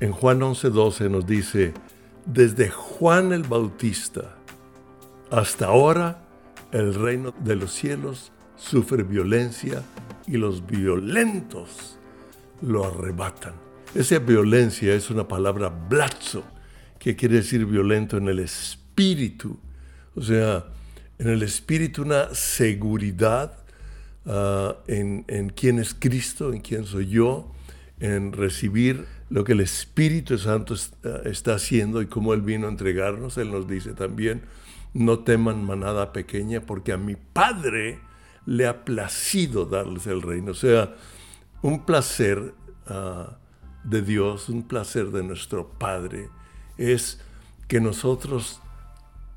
En Juan 11:12 nos dice, desde Juan el Bautista hasta ahora el reino de los cielos sufre violencia y los violentos lo arrebatan. Esa violencia es una palabra blazo, que quiere decir violento en el espíritu. O sea, en el espíritu una seguridad ah, en, en quién es Cristo, en quién soy yo, en recibir lo que el Espíritu Santo ah, está haciendo y cómo Él vino a entregarnos. Él nos dice también, no teman manada pequeña, porque a mi Padre le ha placido darles el reino. O sea, un placer ah, de Dios, un placer de nuestro Padre, es que nosotros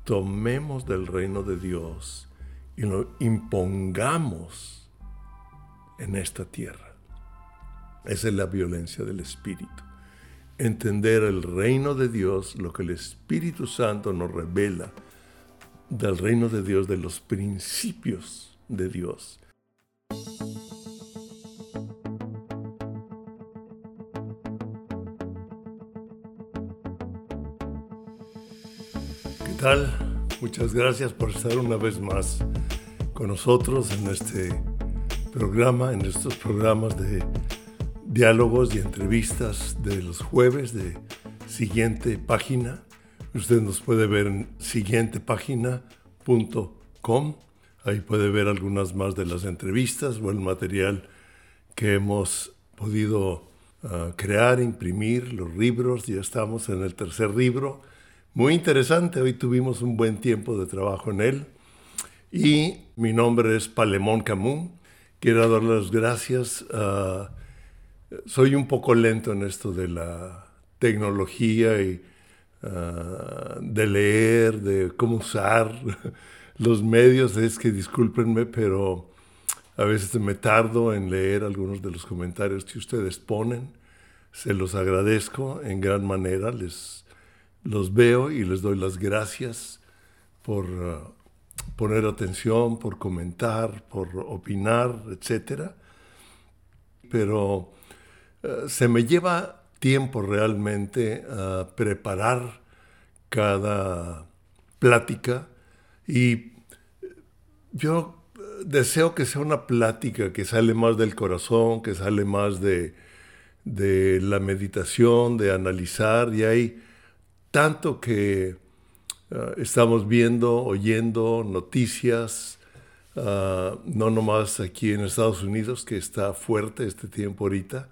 tomemos del reino de Dios y lo impongamos en esta tierra. Esa es la violencia del Espíritu. Entender el reino de Dios, lo que el Espíritu Santo nos revela del reino de Dios, de los principios de Dios. ¿Qué tal? Muchas gracias por estar una vez más con nosotros en este programa, en estos programas de diálogos y entrevistas de los jueves de siguiente página. Usted nos puede ver en siguientepágina.com. Ahí puede ver algunas más de las entrevistas o el material que hemos podido ah, crear, imprimir, los libros. Ya estamos en el tercer libro. Muy interesante, hoy tuvimos un buen tiempo de trabajo en él. Y mi nombre es Palemón Camus. Quiero dar las gracias a soy un poco lento en esto de la tecnología y ah, de leer, de cómo usar los medios. Es que discúlpenme, pero a veces me tardo en leer algunos de los comentarios que ustedes ponen. Se los agradezco en gran manera. Les los veo y les doy las gracias por ah, poner atención, por comentar, por opinar, etcétera. Pero se me lleva tiempo realmente a preparar cada plática y yo deseo que sea una plática que sale más del corazón, que sale más de, la meditación, de analizar, y hay tanto que eh, estamos viendo, oyendo noticias, ah, no nomás aquí en Estados Unidos, que está fuerte este tiempo ahorita,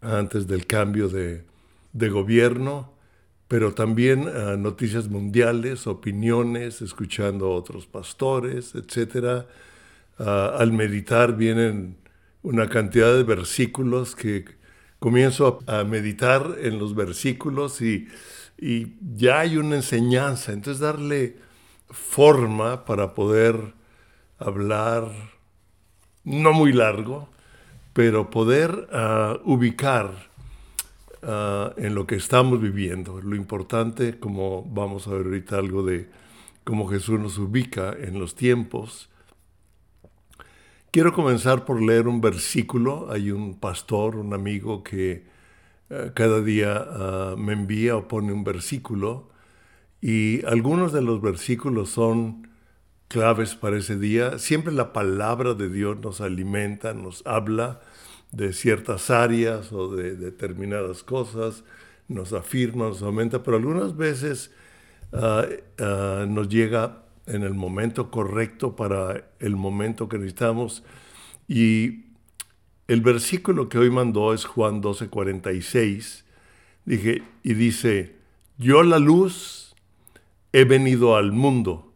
antes del cambio de, gobierno, pero también eh, noticias mundiales, opiniones, escuchando a otros pastores, etc. Ah, al meditar vienen una cantidad de versículos que comienzo a, meditar en los versículos y, y, ya hay una enseñanza, entonces darle forma para poder hablar no muy largo, pero poder ah, ubicar ah, en lo que estamos viviendo. Lo importante, como vamos a ver ahorita algo de cómo Jesús nos ubica en los tiempos. Quiero comenzar por leer un versículo. Hay un pastor, un amigo que ah, cada día me envía o pone un versículo y algunos de los versículos son claves para ese día. Siempre la palabra de Dios nos alimenta, nos habla de ciertas áreas o de determinadas cosas, nos afirma, nos aumenta, pero algunas veces ah, ah, nos llega en el momento correcto para el momento que necesitamos. Y el versículo que hoy mandó es Juan 12:46. Dije, y dice, yo la luz he venido al mundo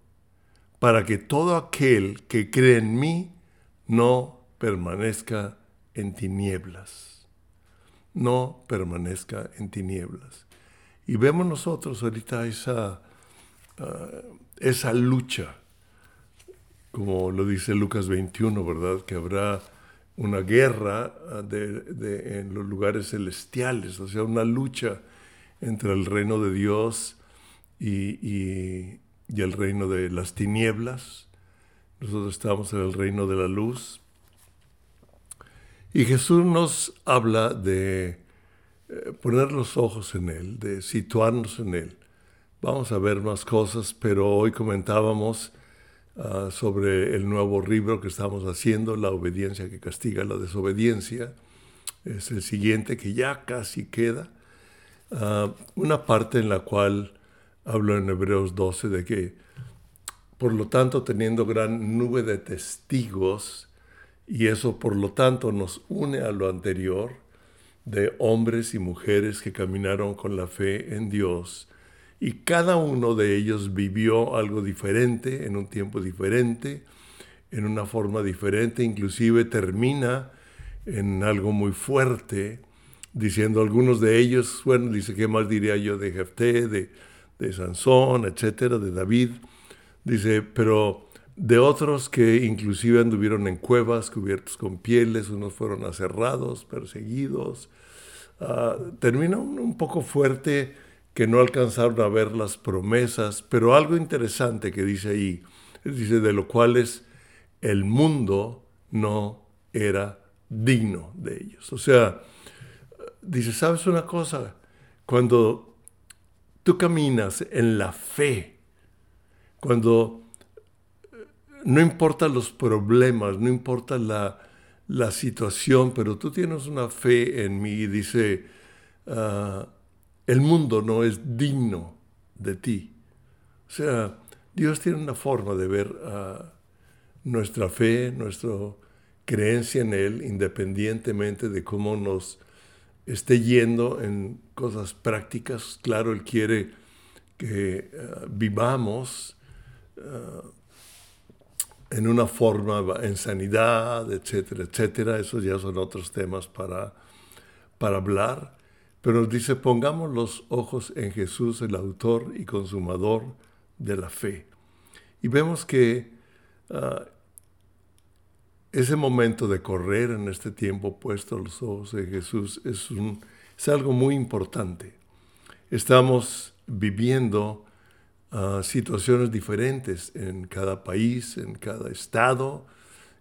para que todo aquel que cree en mí no permanezca en tinieblas. No permanezca en tinieblas. Y vemos nosotros ahorita esa, ah, esa lucha, como lo dice Lucas 21, ¿verdad? Que habrá una guerra ah, en los lugares celestiales, o sea, una lucha entre el reino de Dios y y el reino de las tinieblas. Nosotros estamos en el reino de la luz. Y Jesús nos habla de eh, poner los ojos en Él, de situarnos en Él. Vamos a ver más cosas, pero hoy comentábamos ah, sobre el nuevo libro que estamos haciendo, La obediencia que castiga la desobediencia. Es el siguiente que ya casi queda. Ah, una parte en la cual hablo en Hebreos 12 de que, por lo tanto, teniendo gran nube de testigos, y eso por lo tanto nos une a lo anterior, de hombres y mujeres que caminaron con la fe en Dios, y cada uno de ellos vivió algo diferente, en un tiempo diferente, en una forma diferente, inclusive termina en algo muy fuerte, diciendo algunos de ellos, bueno, dice, ¿qué más diría yo de Jefté, de, de Sansón, etcétera, de David? Dice, pero de otros que inclusive anduvieron en cuevas cubiertos con pieles, unos fueron aserrados, perseguidos. Ah, termina un, poco fuerte que no alcanzaron a ver las promesas, pero algo interesante que dice ahí, dice, de lo cuales el mundo no era digno de ellos. O sea, dice, ¿sabes una cosa? Cuando tú caminas en la fe, cuando no importa los problemas, no importa la, situación, pero tú tienes una fe en mí y dice, ah, el mundo no es digno de ti. O sea, Dios tiene una forma de ver ah, nuestra fe, nuestra creencia en Él, independientemente de cómo nos esté yendo en cosas prácticas. Claro, Él quiere que eh, vivamos en una forma, en sanidad, etcétera, etcétera. Esos ya son otros temas para, para hablar. Pero nos dice, pongamos los ojos en Jesús, el autor y consumador de la fe. Y vemos que ah, ese momento de correr en este tiempo puesto los ojos de Jesús es, un, es algo muy importante. Estamos viviendo ah, situaciones diferentes en cada país, en cada estado,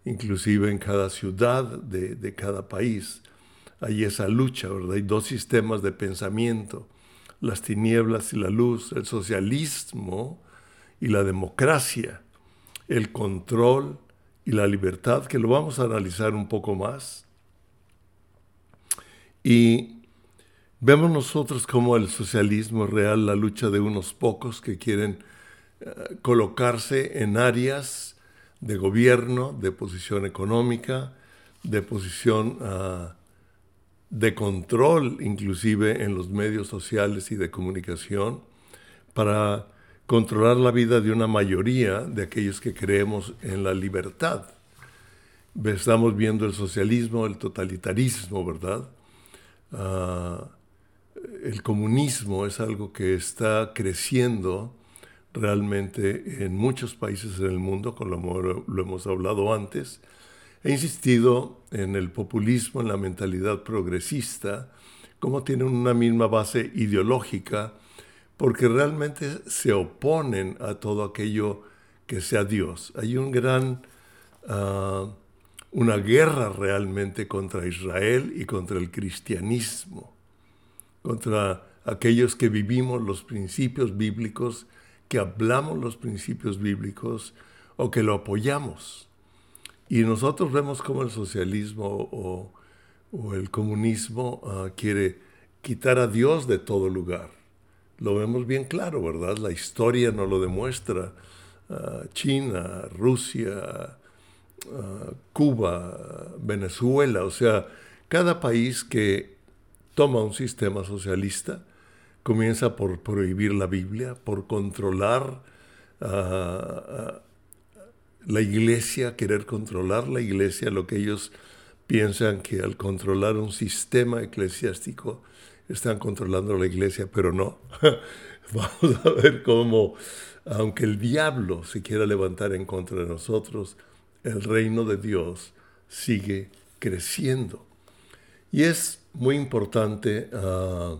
inclusive en cada ciudad de, de cada país. Hay esa lucha, ¿verdad? Hay dos sistemas de pensamiento, las tinieblas y la luz, el socialismo y la democracia, el control y la libertad, que lo vamos a analizar un poco más. Y vemos nosotros como el socialismo real, la lucha de unos pocos que quieren eh, colocarse en áreas de gobierno, de posición económica, de posición ah, de control, inclusive en los medios sociales y de comunicación, para controlar la vida de una mayoría de aquellos que creemos en la libertad. Estamos viendo el socialismo, el totalitarismo, ¿verdad? Ah, el comunismo es algo que está creciendo realmente en muchos países en el mundo, con lo, lo hemos hablado antes. He insistido en el populismo, en la mentalidad progresista, como tienen una misma base ideológica, porque realmente se oponen a todo aquello que sea Dios. Hay un gran, ah, una guerra realmente contra Israel y contra el cristianismo, contra aquellos que vivimos los principios bíblicos, que hablamos los principios bíblicos o que lo apoyamos. Y nosotros vemos cómo el socialismo o, el comunismo ah, quiere quitar a Dios de todo lugar lo vemos bien claro, ¿verdad? La historia nos lo demuestra. Ah, China, Rusia, ah, Cuba, Venezuela, o sea, cada país que toma un sistema socialista comienza por prohibir la Biblia, por controlar ah, la iglesia, querer controlar la iglesia, lo que ellos piensan que al controlar un sistema eclesiástico están controlando la iglesia, pero no. Vamos a ver cómo, aunque el diablo se quiera levantar en contra de nosotros, el reino de Dios sigue creciendo. Y es muy importante ah,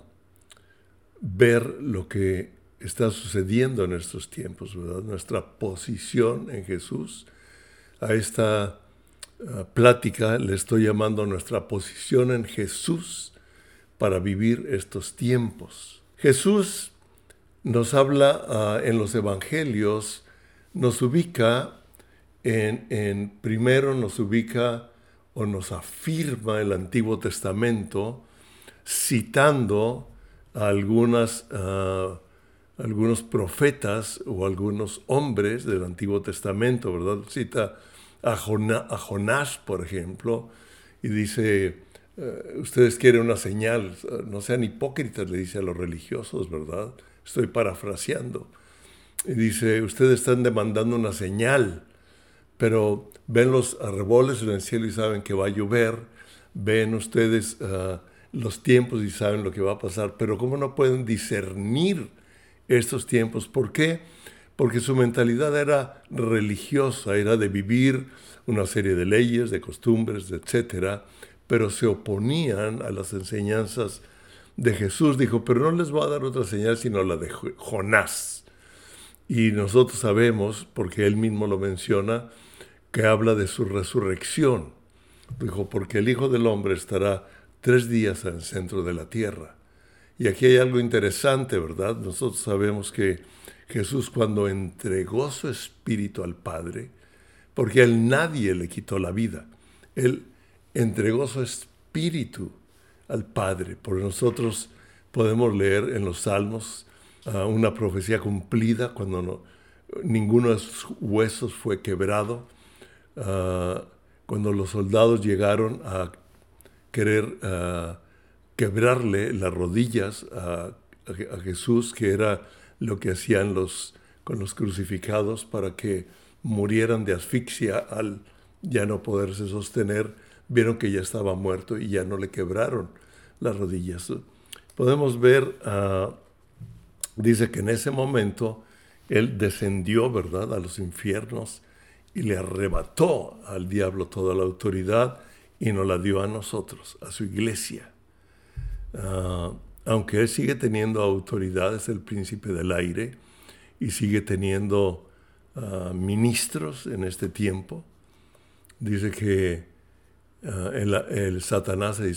ver lo que está sucediendo en estos tiempos, ¿verdad? Nuestra posición en Jesús. A esta ah, plática le estoy llamando nuestra posición en Jesús para vivir estos tiempos. Jesús nos habla ah, en los evangelios, nos ubica en, en, primero nos ubica o nos afirma el Antiguo Testamento citando a algunas, ah, algunos profetas o algunos hombres del Antiguo Testamento, ¿verdad? Cita a, Jonás, por ejemplo, y dice, eh, ustedes quieren una señal, no sean hipócritas, le dice a los religiosos, ¿verdad? Estoy parafraseando. Y dice, ustedes están demandando una señal, pero ven los arreboles en el cielo y saben que va a llover, ven ustedes ah, los tiempos y saben lo que va a pasar, pero ¿cómo no pueden discernir estos tiempos? ¿Por qué? Porque su mentalidad era religiosa, era de vivir una serie de leyes, de costumbres, etcétera, pero se oponían a las enseñanzas de Jesús. Dijo, pero no les voy a dar otra señal sino la de Jonás. Y nosotros sabemos, porque él mismo lo menciona, que habla de su resurrección. Dijo, porque el Hijo del Hombre estará tres días en el centro de la tierra. Y aquí hay algo interesante, ¿verdad? Nosotros sabemos que Jesús cuando entregó su espíritu al Padre, porque a él nadie le quitó la vida, él entregó su espíritu al Padre. Por nosotros podemos leer en los Salmos ah, una profecía cumplida cuando no, ninguno de sus huesos fue quebrado, ah, cuando los soldados llegaron a querer ah, quebrarle las rodillas a, Jesús, que era lo que hacían los, con los crucificados para que murieran de asfixia al ya no poderse sostener, vieron que ya estaba muerto y ya no le quebraron las rodillas. Podemos ver, ah, dice que en ese momento él descendió, ¿verdad?, a los infiernos y le arrebató al diablo toda la autoridad y nos la dio a nosotros, a su iglesia. Ah, aunque él sigue teniendo autoridad, es el príncipe del aire y sigue teniendo ah, ministros en este tiempo. Dice que ah, el, Satanás se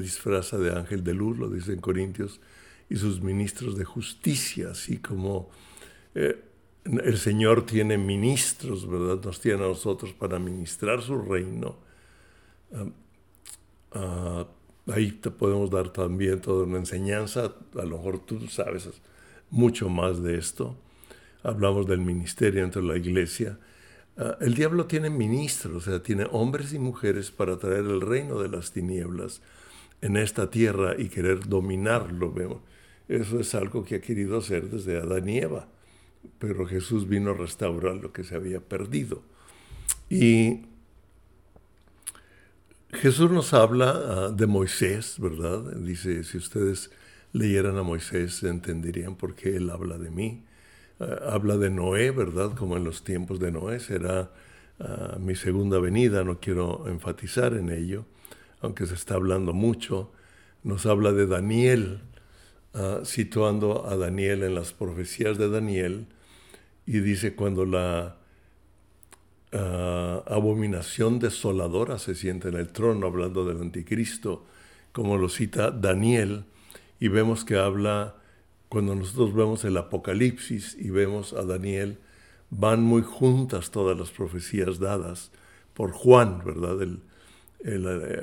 disfraza, de, ángel de luz, lo dice en Corintios, y sus ministros de justicia, así como eh, el Señor tiene ministros, ¿verdad? Nos tiene a nosotros para ministrar su reino Ah, ahí te podemos dar también toda una enseñanza, a lo mejor tú sabes mucho más de esto. Hablamos del ministerio dentro de la iglesia. Ah, el diablo tiene ministros, o sea, tiene hombres y mujeres para traer el reino de las tinieblas en esta tierra y querer dominarlo. Eso es algo que ha querido hacer desde Adán y Eva, pero Jesús vino a restaurar lo que se había perdido. Y Jesús nos habla ah, de Moisés, ¿verdad? Dice, si ustedes leyeran a Moisés, entenderían por qué él habla de mí. Ah, habla de Noé, ¿verdad? Como en los tiempos de Noé será ah, mi segunda venida, no quiero enfatizar en ello, aunque se está hablando mucho. Nos habla de Daniel, situando a Daniel en las profecías de Daniel, y dice cuando la abominación desoladora se siente en el trono, hablando del anticristo, como lo cita Daniel, y vemos que habla, cuando nosotros vemos el Apocalipsis y vemos a Daniel, van muy juntas todas las profecías dadas por Juan, ¿verdad? El, el, eh,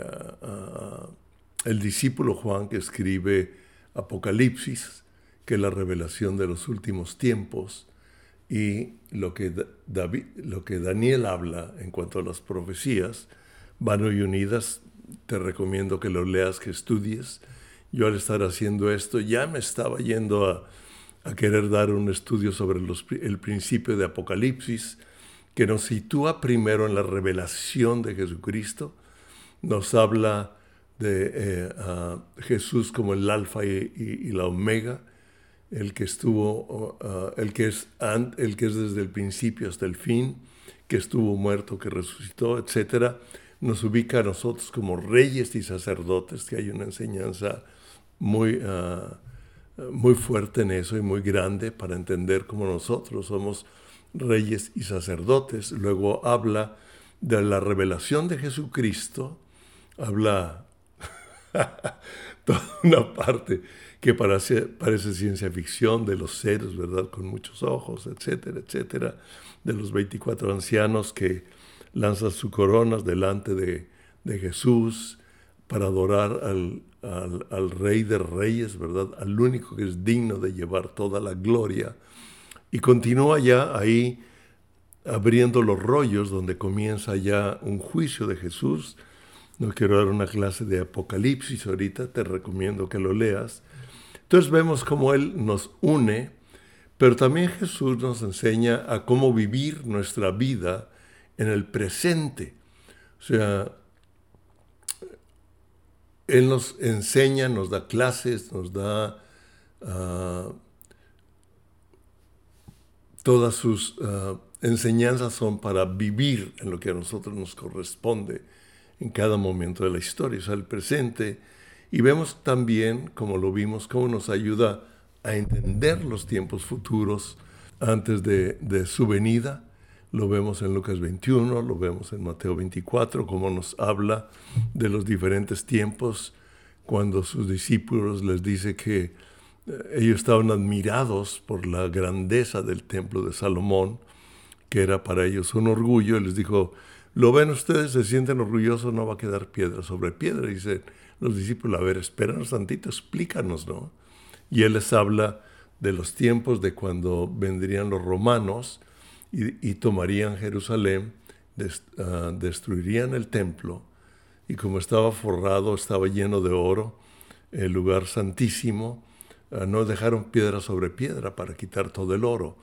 el discípulo Juan que escribe Apocalipsis, que es la revelación de los últimos tiempos, y lo que, David, lo que Daniel habla en cuanto a las profecías van hoy unidas. Te recomiendo que lo leas, que estudies. Yo al estar haciendo esto ya me estaba yendo a, a querer dar un estudio sobre el principio de Apocalipsis, que nos sitúa primero en la revelación de Jesucristo, nos habla de eh, Jesús como el alfa y la omega, el que estuvo, uh, el, que es el que es desde el principio hasta el fin, que estuvo muerto, que resucitó, etc., nos ubica a nosotros como reyes y sacerdotes, que hay una enseñanza muy, uh, muy fuerte en eso y muy grande para entender cómo nosotros somos reyes y sacerdotes. Luego habla de la revelación de Jesucristo, habla toda una parte que parece, ciencia ficción de los seres, ¿verdad? Con muchos ojos, etcétera, etcétera, de los 24 ancianos que lanzan sus coronas delante de, de Jesús para adorar al, al, al, Rey de Reyes, ¿verdad? Al único que es digno de llevar toda la gloria. Y continúa ya ahí abriendo los rollos donde comienza ya un juicio de Jesús. No quiero dar una clase de Apocalipsis ahorita, te recomiendo que lo leas. Entonces vemos cómo Él nos une, pero también Jesús nos enseña a cómo vivir nuestra vida en el presente. O sea, Él nos enseña, nos da clases, nos da uh, todas sus... Uh, enseñanzas son para vivir en lo que a nosotros nos corresponde en cada momento de la historia, es el presente. Y vemos también, como lo vimos, cómo nos ayuda a entender los tiempos futuros antes de, su venida. Lo vemos en Lucas 21, lo vemos en Mateo 24, cómo nos habla de los diferentes tiempos cuando sus discípulos les dice que eh, ellos estaban admirados por la grandeza del templo de Salomón que era para ellos un orgullo, y les dijo, lo ven ustedes, se sienten orgullosos, no va a quedar piedra sobre piedra. Y dicen los discípulos, a ver, espéranos tantito, explícanos, ¿no? Y él les habla de los tiempos de cuando vendrían los romanos y, tomarían Jerusalén, ah, destruirían el templo, y como estaba forrado, estaba lleno de oro, el lugar santísimo, ah, no dejaron piedra sobre piedra para quitar todo el oro.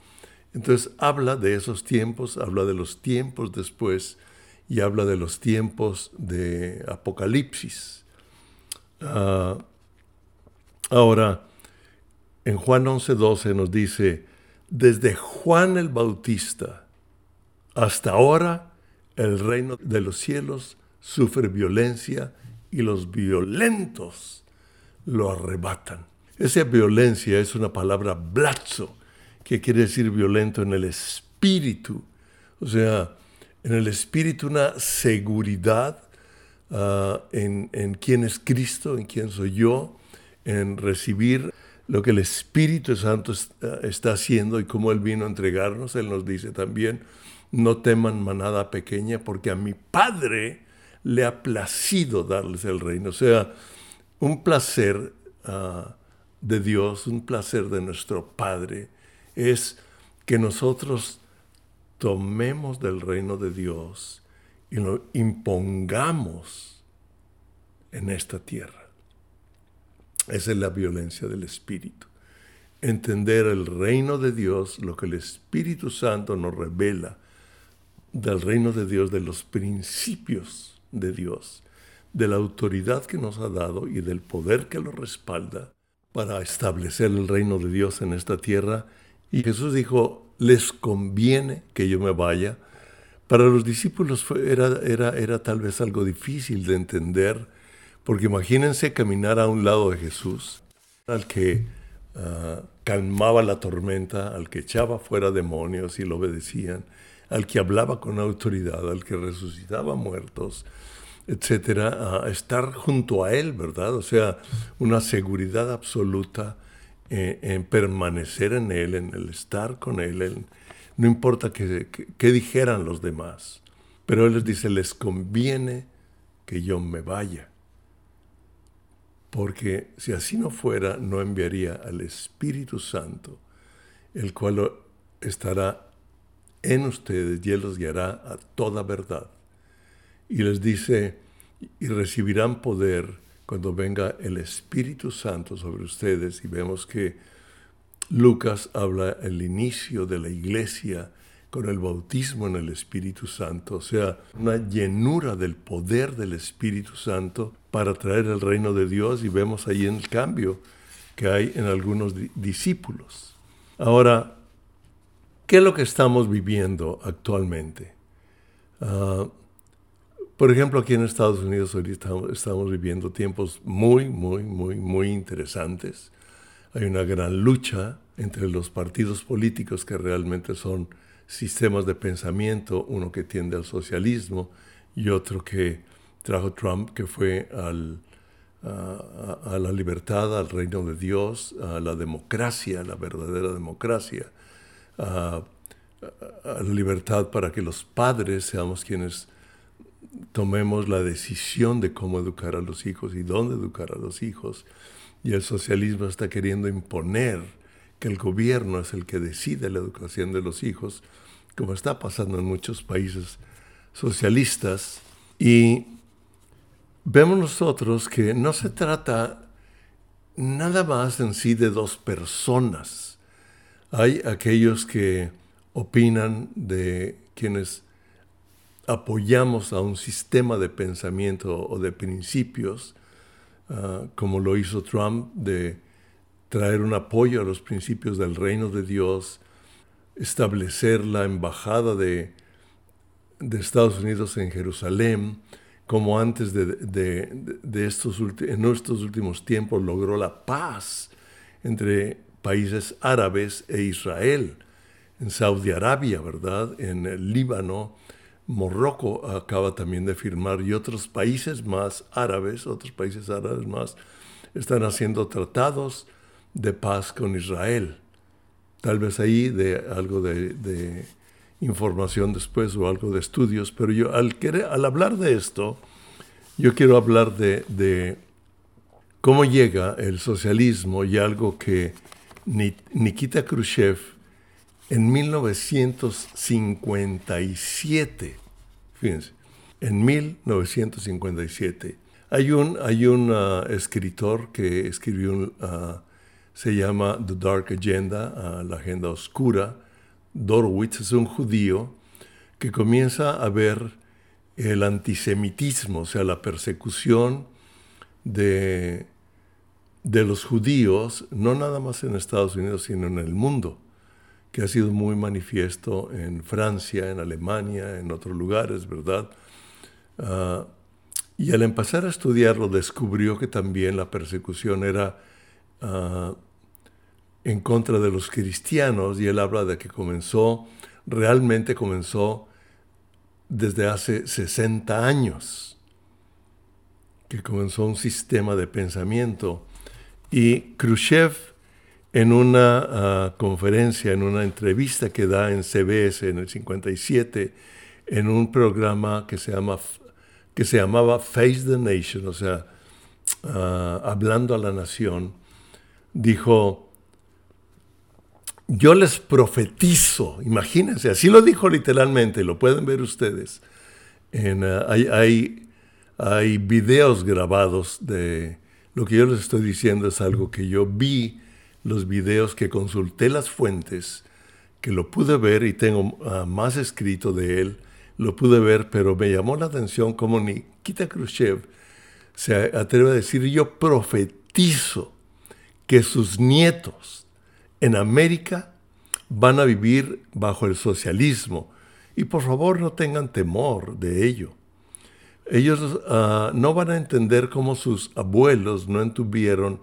Entonces habla de esos tiempos, habla de los tiempos después y habla de los tiempos de Apocalipsis. Uh, ahora, en Juan 11:12 nos dice, desde Juan el Bautista hasta ahora el reino de los cielos sufre violencia y los violentos lo arrebatan. Esa violencia es una palabra blazo, que quiere decir violento en el espíritu. O sea, en el espíritu una seguridad uh, en, en quién es Cristo, en quién soy yo, en recibir lo que el Espíritu Santo uh, está haciendo y cómo Él vino a entregarnos. Él nos dice también, no teman manada pequeña, porque a mi Padre le ha placido darles el reino. O sea, un placer uh, de Dios, un placer de nuestro Padre es que nosotros tomemos del reino de Dios y lo impongamos en esta tierra. Esa es la violencia del Espíritu. Entender el reino de Dios, lo que el Espíritu Santo nos revela del reino de Dios, de los principios de Dios, de la autoridad que nos ha dado y del poder que lo respalda para establecer el reino de Dios en esta tierra y Jesús dijo, les conviene que yo me vaya. Para los discípulos era, era, era tal vez algo difícil de entender, porque imagínense caminar a un lado de Jesús, al que ah, calmaba la tormenta, al que echaba fuera demonios y lo obedecían, al que hablaba con autoridad, al que resucitaba muertos, etcétera, estar junto a él, ¿verdad? O sea, una seguridad absoluta eh, en permanecer en Él, en el estar con Él, no importa qué dijeran los demás, pero Él les dice, les conviene que yo me vaya, porque si así no fuera, no enviaría al Espíritu Santo, el cual estará en ustedes y Él los guiará a toda verdad. Y les dice, y recibirán poder cuando venga el Espíritu Santo sobre ustedes y vemos que Lucas habla el inicio de la iglesia con el bautismo en el Espíritu Santo, o sea, una llenura del poder del Espíritu Santo para traer el reino de Dios y vemos ahí el cambio que hay en algunos discípulos. Ahora, ¿qué es lo que estamos viviendo actualmente? Uh, por ejemplo, aquí en Estados Unidos hoy estamos, viviendo tiempos muy, muy, muy, muy interesantes. Hay una gran lucha entre los partidos políticos que realmente son sistemas de pensamiento, uno que tiende al socialismo y otro que trajo Trump, que fue al, a, la libertad, al reino de Dios, a la democracia, la verdadera democracia, a, la libertad para que los padres seamos quienes tomemos la decisión de cómo educar a los hijos y dónde educar a los hijos. Y el socialismo está queriendo imponer que el gobierno es el que decide la educación de los hijos, como está pasando en muchos países socialistas. Y vemos nosotros que no se trata nada más en sí de dos personas. Hay aquellos que opinan de quienes apoyamos a un sistema de pensamiento o de principios, ah, como lo hizo Trump, de traer un apoyo a los principios del reino de Dios, establecer la embajada de, Estados Unidos en Jerusalén, como antes de, estos en estos últimos tiempos logró la paz entre países árabes e Israel, en Saudi Arabia, ¿verdad? En el Líbano, Morroco acaba también de firmar y otros países más árabes, otros países árabes más, están haciendo tratados de paz con Israel. Tal vez ahí de algo de información después o algo de estudios, pero yo al, querer, al hablar de esto, yo quiero hablar de, cómo llega el socialismo y algo que Nikita Khrushchev en 1957, fíjense, en 1957, hay un, hay un uh, escritor que escribió, un, uh, se llama The Dark Agenda, uh, la agenda oscura, Dorwitz es un judío que comienza a ver el antisemitismo, o sea, la persecución de, de los judíos, no nada más en Estados Unidos, sino en el mundo, que ha sido muy manifiesto en Francia, en Alemania, en otros lugares, ¿verdad? Ah, y al empezar a estudiarlo descubrió que también la persecución era ah, en contra de los cristianos y él habla de que comenzó, realmente comenzó desde hace 60 años, que comenzó un sistema de pensamiento. Y Khrushchev en una ah, conferencia, en una entrevista que da en CBS en el 57, en un programa que se, llama, que se llamaba Face the Nation, o sea, ah, hablando a la nación, dijo, yo les profetizo, imagínense, así lo dijo literalmente, lo pueden ver ustedes. Hay, hay, videos grabados de lo que yo les estoy diciendo, es algo que yo vi, los videos que consulté las fuentes, que lo pude ver y tengo uh, más escrito de él, lo pude ver, pero me llamó la atención como Nikita Khrushchev se atreve a decir, yo profetizo que sus nietos, en América van a vivir bajo el socialismo y por favor no tengan temor de ello. Ellos ah, no van a entender cómo sus abuelos no entuvieron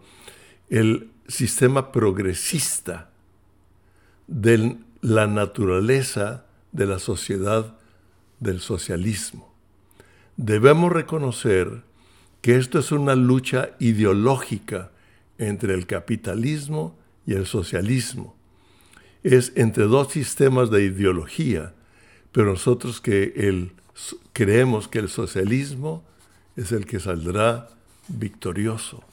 el sistema progresista de la naturaleza de la sociedad del socialismo. Debemos reconocer que esto es una lucha ideológica entre el capitalismo y el socialismo. Es entre dos sistemas de ideología, pero nosotros que el, creemos que el socialismo es el que saldrá victorioso.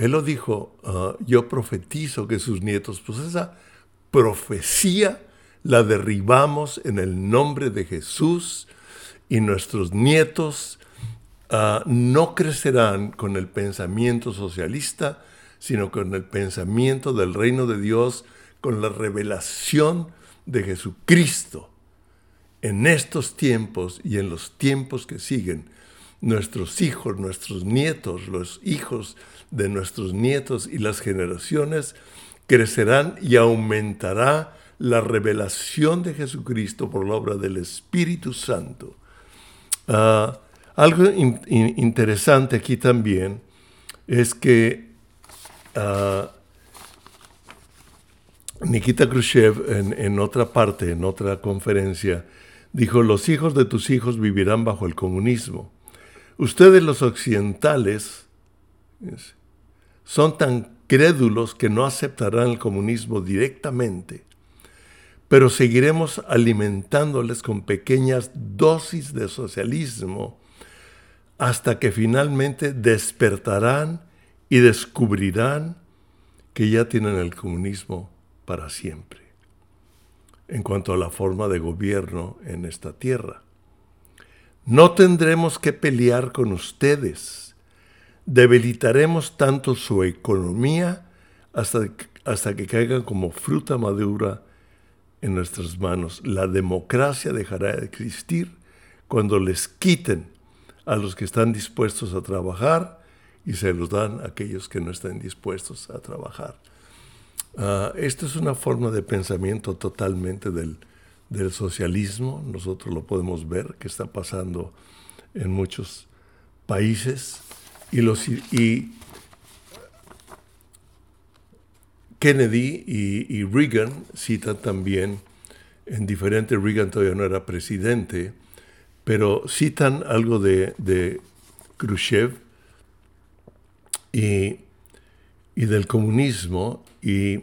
Él lo dijo, ah, yo profetizo que sus nietos, pues esa profecía la derribamos en el nombre de Jesús y nuestros nietos ah, no crecerán con el pensamiento socialista, sino con el pensamiento del reino de Dios, con la revelación de Jesucristo. En estos tiempos y en los tiempos que siguen, nuestros hijos, nuestros nietos, los hijos de nuestros nietos y las generaciones crecerán y aumentará la revelación de Jesucristo por la obra del Espíritu Santo. Ah, algo interesante aquí también es que Ah, Nikita Khrushchev en, otra parte, en otra conferencia, dijo, los hijos de tus hijos vivirán bajo el comunismo. Ustedes los occidentales, Son tan crédulos que no aceptarán el comunismo directamente, pero seguiremos alimentándoles con pequeñas dosis de socialismo hasta que finalmente despertarán y descubrirán que ya tienen el comunismo para siempre en cuanto a la forma de gobierno en esta tierra. No tendremos que pelear con ustedes. Debilitaremos tanto su economía hasta, hasta que caigan como fruta madura en nuestras manos. La democracia dejará de existir cuando les quiten a los que están dispuestos a trabajar y se los dan a aquellos que no están dispuestos a trabajar. Uh, esto es una forma de pensamiento totalmente del, del, socialismo. Nosotros lo podemos ver que está pasando en muchos países. Y, los, y Kennedy y, y, Reagan citan también, en diferentes, Reagan todavía no era presidente, pero citan algo de, de Khrushchev y, y del comunismo y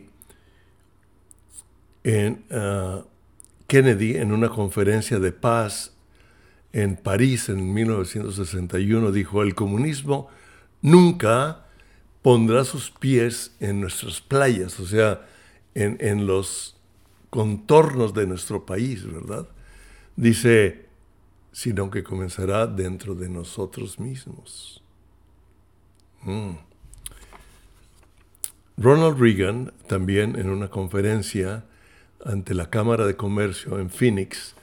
en, uh, Kennedy, en una conferencia de paz en París en 1961, dijo, el comunismo nunca pondrá sus pies en nuestras playas, o sea, en, en los contornos de nuestro país, ¿verdad? Dice, sino que comenzará dentro de nosotros mismos. Mm. Ronald Reagan también en una conferencia ante la Cámara de Comercio en Phoenix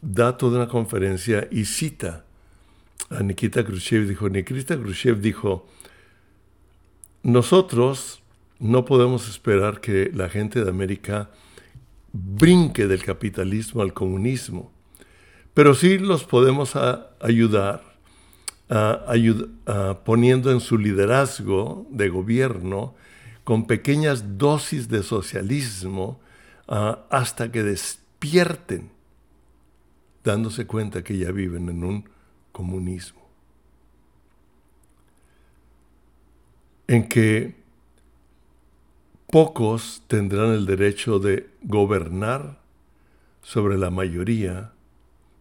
da toda una conferencia y cita a Nikita Khrushchev. Dijo, Nikita Khrushchev dijo, nosotros no podemos esperar que la gente de América brinque del capitalismo al comunismo, pero sí los podemos ayudar poniendo en su liderazgo de gobierno con pequeñas dosis de socialismo hasta que despierten, dándose cuenta que ya viven en un comunismo. En que pocos tendrán el derecho de gobernar sobre la mayoría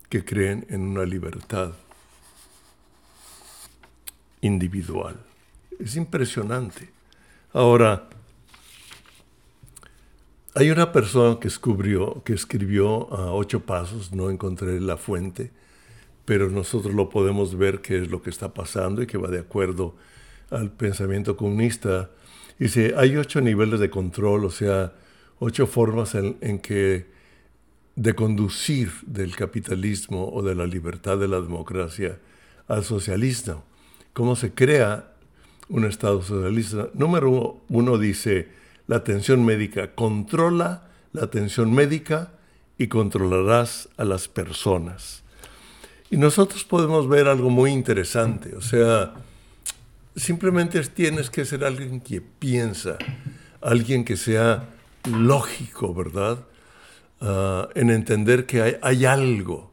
que creen en una libertad individual. Es impresionante. Ahora, hay una persona que, que escribió a ocho pasos, no encontré la fuente, pero nosotros lo podemos ver qué es lo que está pasando y que va de acuerdo al pensamiento comunista. Dice, hay ocho niveles de control, o sea, ocho formas en, en que de conducir del capitalismo o de la libertad de la democracia al socialismo cómo se crea un Estado socialista. Número uno dice, la atención médica controla la atención médica y controlarás a las personas. Y nosotros podemos ver algo muy interesante, o sea, simplemente tienes que ser alguien que piensa, alguien que sea lógico, ¿verdad? Ah, en entender que hay algo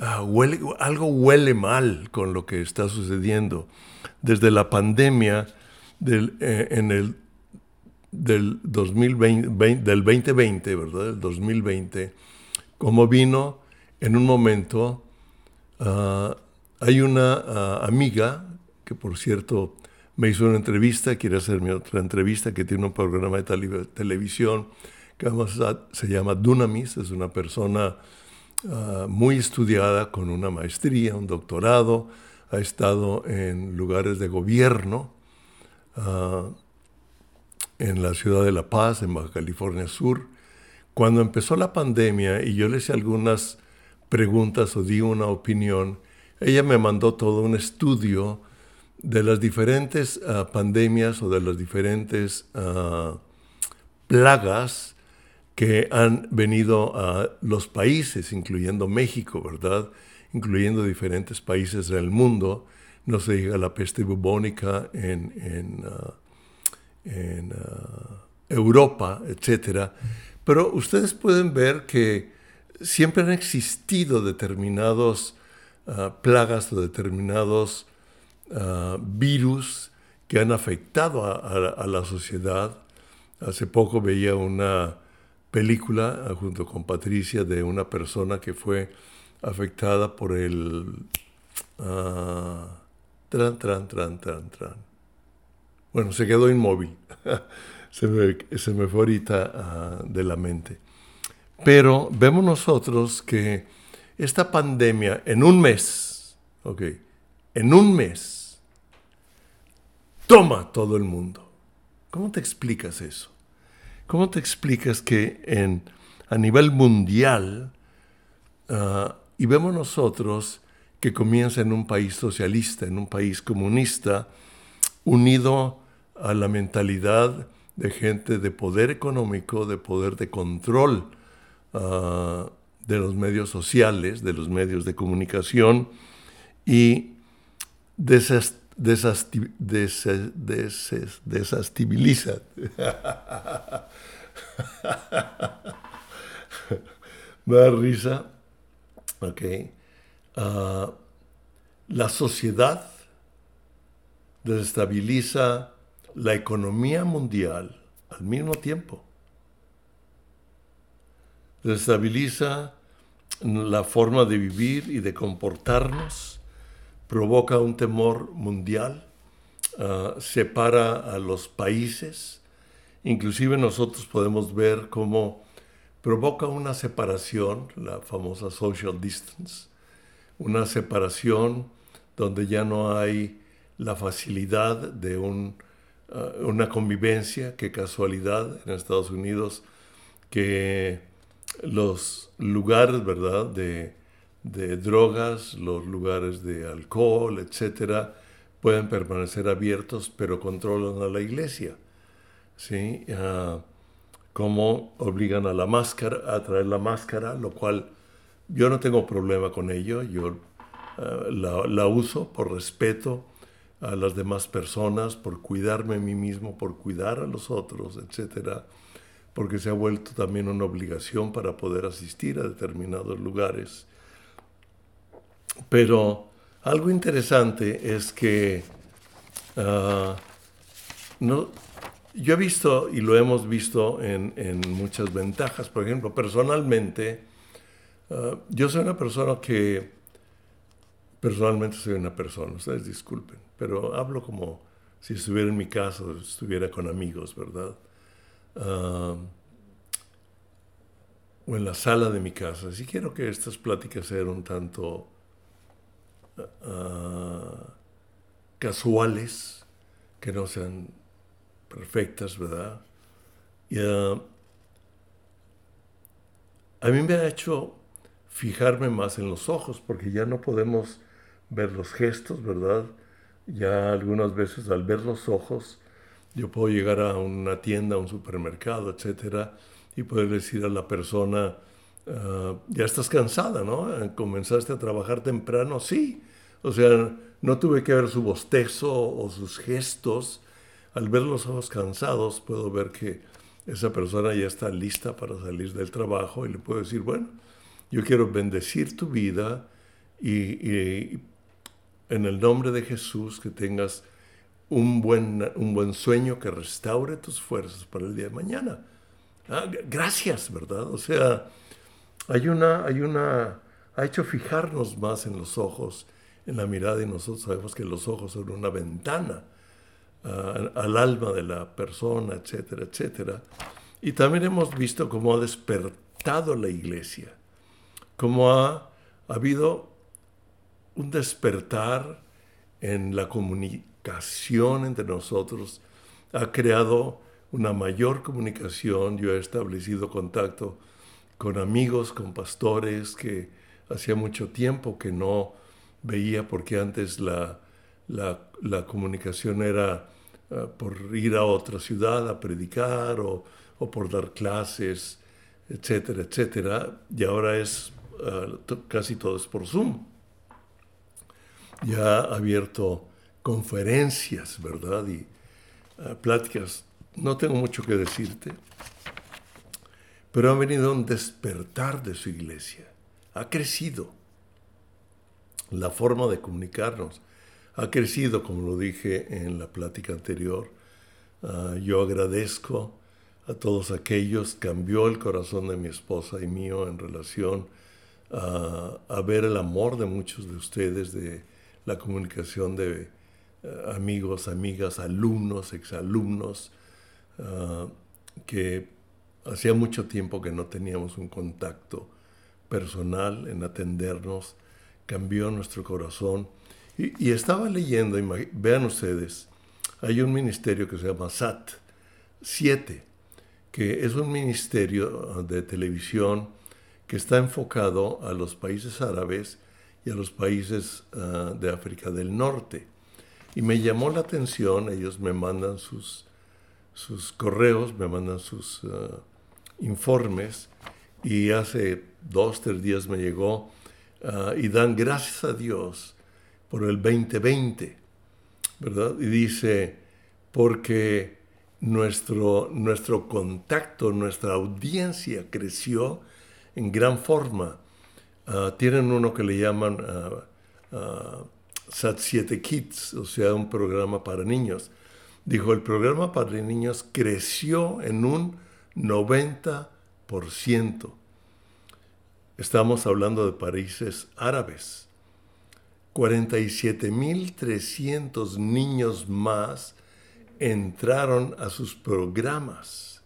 Ah, algo huele mal con lo que está sucediendo. Desde la pandemia del, eh, en el, del, 2020, del 2020, ¿verdad? Del 2020, como vino en un momento, ah, hay una ah, amiga que por cierto me hizo una entrevista, quiere hacerme otra entrevista, que tiene un programa de televisión que además se llama Dunamis, es una persona Ah, muy estudiada, con una maestría, un doctorado, ha estado en lugares de gobierno, en la ciudad de La Paz, en Baja California Sur. Cuando empezó la pandemia y yo le hice algunas preguntas o di una opinión, ella me mandó todo un estudio de las diferentes ah, pandemias o de las diferentes plagas que han venido a los países, incluyendo México, ¿verdad? Incluyendo diferentes países del mundo. No se diga la peste bubónica en, en, uh, uh, Europa, etc. Pero ustedes pueden ver que siempre han existido determinados uh, plagas o determinados virus que han afectado a, la sociedad. Hace poco veía una película ah, junto con Patricia de una persona que fue afectada por el... Tran, tran, tran, tran, tran. Bueno, se quedó inmóvil. se, me, se, me, fue ahorita de la mente. Pero vemos nosotros que esta pandemia en un mes, ok, en un mes, toma todo el mundo. ¿Cómo te explicas eso? ¿Cómo te explicas que en, a nivel mundial, uh, y vemos nosotros que comienza en un país socialista, en un país comunista, unido a la mentalidad de gente de poder económico, de poder de control, uh, de los medios sociales, de los medios de comunicación y. Me da risa. Ok. Uh, la sociedad desestabiliza la economía mundial al mismo tiempo desestabiliza la forma de vivir y de comportarnos, provoca un temor mundial, uh, separa a los países, inclusive nosotros podemos ver cómo provoca una separación, la famosa social distance, una separación donde ya no hay la facilidad de uh, una convivencia, qué casualidad en Estados Unidos, que los lugares, ¿verdad?, de, drogas, los lugares de alcohol, etcétera, pueden permanecer abiertos, pero controlan a la iglesia. ¿Sí? Uh, como obligan a la máscara, a traer la máscara, lo cual yo no tengo problema con ello, yo ah, la, la, uso por respeto a las demás personas, por cuidarme a mí mismo, por cuidar a los otros, etcétera porque se ha vuelto también una obligación para poder asistir a determinados lugares. Pero algo interesante es que uh, no, yo he visto y lo hemos visto en, en muchas ventajas. Por ejemplo, personalmente, uh, yo soy una persona que, personalmente soy una persona, ustedes disculpen, pero hablo como si estuviera en mi casa, estuviera con amigos, ¿verdad? Ah, o en la sala de mi casa. Si quiero que estas pláticas sean un tanto uh, casuales, que no sean perfectas, ¿verdad? Y, uh, a mí me ha hecho fijarme más en los ojos, porque ya no podemos ver los gestos, ¿verdad? Ya algunas veces al ver los ojos yo puedo llegar a una tienda, a un supermercado, etcétera, y poder decir a la persona, ah, ya estás cansada, ¿no? ¿Comenzaste a trabajar temprano? Sí. O sea, no tuve que ver su bostezo o sus gestos. Al ver los ojos cansados, puedo ver que esa persona ya está lista para salir del trabajo y le puedo decir, bueno, yo quiero bendecir tu vida y, y en el nombre de Jesús que tengas un buen, un buen sueño que restaure tus fuerzas para el día de mañana. Ah, gracias, ¿verdad? O sea, hay una, hay una, ha hecho fijarnos más en los ojos, en la mirada, y nosotros sabemos que los ojos son una ventana ah, al alma de la persona, etcétera, etcétera. Y también hemos visto cómo ha despertado la iglesia, cómo ha, ha habido un despertar en la comunidad entre nosotros ha creado una mayor comunicación. Yo he establecido contacto con amigos, con pastores que hacía mucho tiempo que no veía porque antes la, la, comunicación era ah, por ir a otra ciudad a predicar o, o, por dar clases, etcétera, etcétera. Y ahora es ah, casi todo es por Zoom. Ya ha abierto conferencias, ¿verdad? Y uh, pláticas. No tengo mucho que decirte, pero ha venido un despertar de su iglesia. Ha crecido la forma de comunicarnos. ha crecido, como lo dije en la plática anterior. Ah, yo agradezco a todos aquellos, cambió el corazón de mi esposa y mío en relación a, a ver el amor de muchos de ustedes, de la comunicación de eh, amigos, amigas, alumnos, exalumnos, uh, que hacía mucho tiempo que no teníamos un contacto personal en atendernos, cambió nuestro corazón. Y, estaba leyendo, vean ustedes, hay un ministerio que se llama SAT 7, que es un ministerio uh, de televisión que está enfocado a los países árabes y a los países uh, de África del Norte. Y me llamó la atención, ellos me mandan sus, sus correos, me mandan sus uh, informes, y hace dos, tres días me llegó, y dan gracias a Dios por el 2020, ¿verdad? Y dice, porque nuestro, nuestro contacto, nuestra audiencia creció en gran forma. Ah, tienen uno que le llaman uh, uh, SAT 7 Kids, o sea, un programa para niños. Dijo, el programa para niños creció en un 90%. Estamos hablando de países árabes. 47.300 niños más entraron a sus programas.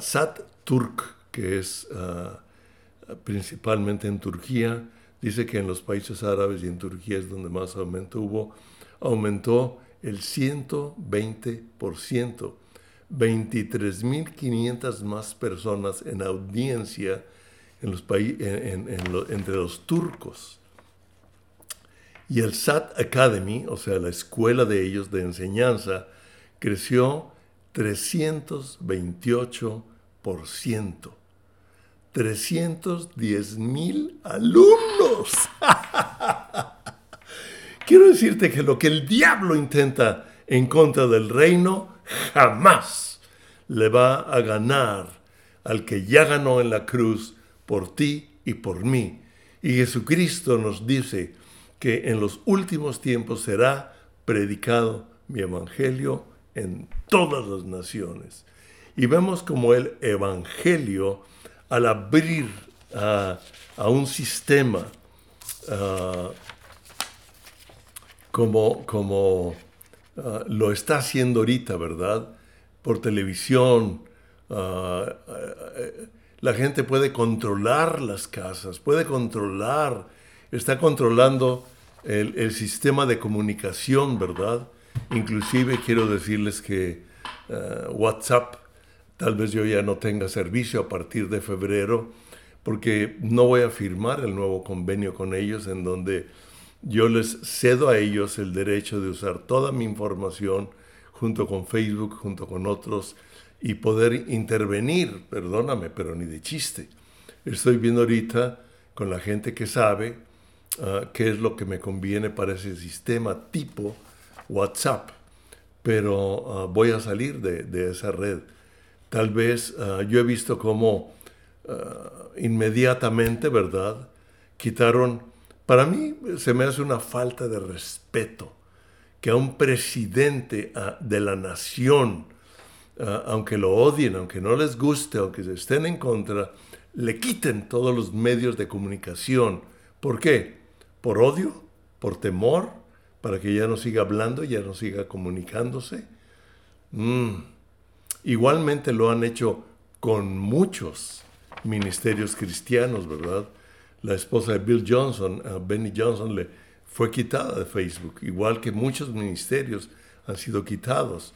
Sat Turk, que es ah, principalmente en Turquía, dice que en los países árabes y en Turquía es donde más aumento hubo, aumentó el 120%. 23.500 más personas en audiencia en los entre los turcos. Y el SAT Academy, o sea, la escuela de ellos de enseñanza, creció 328%. 310 mil alumnos. Quiero decirte que lo que el diablo intenta en contra del reino, jamás le va a ganar al que ya ganó en la cruz por ti y por mí. Y Jesucristo nos dice que en los últimos tiempos será predicado mi evangelio en todas las naciones. Y vemos como el Evangelio, al abrir a, un sistema como, como lo está haciendo ahorita, ¿verdad? Por televisión, la gente puede controlar las casas, puede controlar, está controlando el, el sistema de comunicación, ¿verdad? Inclusive quiero decirles que WhatsApp, tal vez yo ya no tenga servicio a partir de febrero, porque no voy a firmar el nuevo convenio con ellos en donde yo les cedo a ellos el derecho de usar toda mi información junto con Facebook, junto con otros, y poder intervenir, perdóname, pero ni de chiste. Estoy viendo ahorita con la gente que sabe ah, qué es lo que me conviene para ese sistema tipo WhatsApp, pero ah, voy a salir de, esa red. Tal vez ah, yo he visto cómo ah, inmediatamente, ¿verdad? Quitaron, para mí se me hace una falta de respeto que a un presidente de la nación, aunque lo odien, aunque no les guste, aunque se estén en contra, le quiten todos los medios de comunicación. ¿Por qué? ¿Por odio? ¿Por temor? para que ya no siga hablando, ya no siga comunicándose. Mm. Igualmente lo han hecho con muchos ministerios cristianos, ¿verdad? La esposa de Bill Johnson, uh, Benny Johnson, le fue quitada de Facebook, igual que muchos ministerios han sido quitados.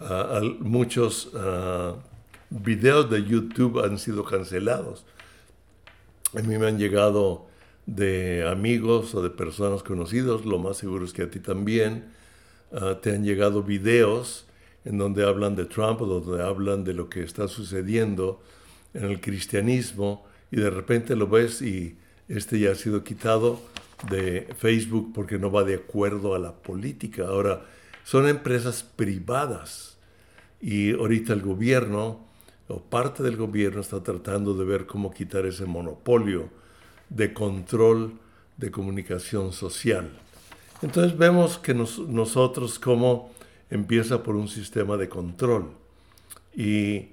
Uh, muchos uh, videos de YouTube han sido cancelados. A mí me han llegado de amigos o de personas conocidos, lo más seguro es que a ti también ah, te han llegado videos en donde hablan de Trump donde hablan de lo que está sucediendo en el cristianismo y de repente lo ves y este ya ha sido quitado de Facebook porque no va de acuerdo a la política. Ahora, son empresas privadas y ahorita el gobierno o parte del gobierno está tratando de ver cómo quitar ese monopolio de control de comunicación social. Entonces vemos que nosotros como empieza por un sistema de control y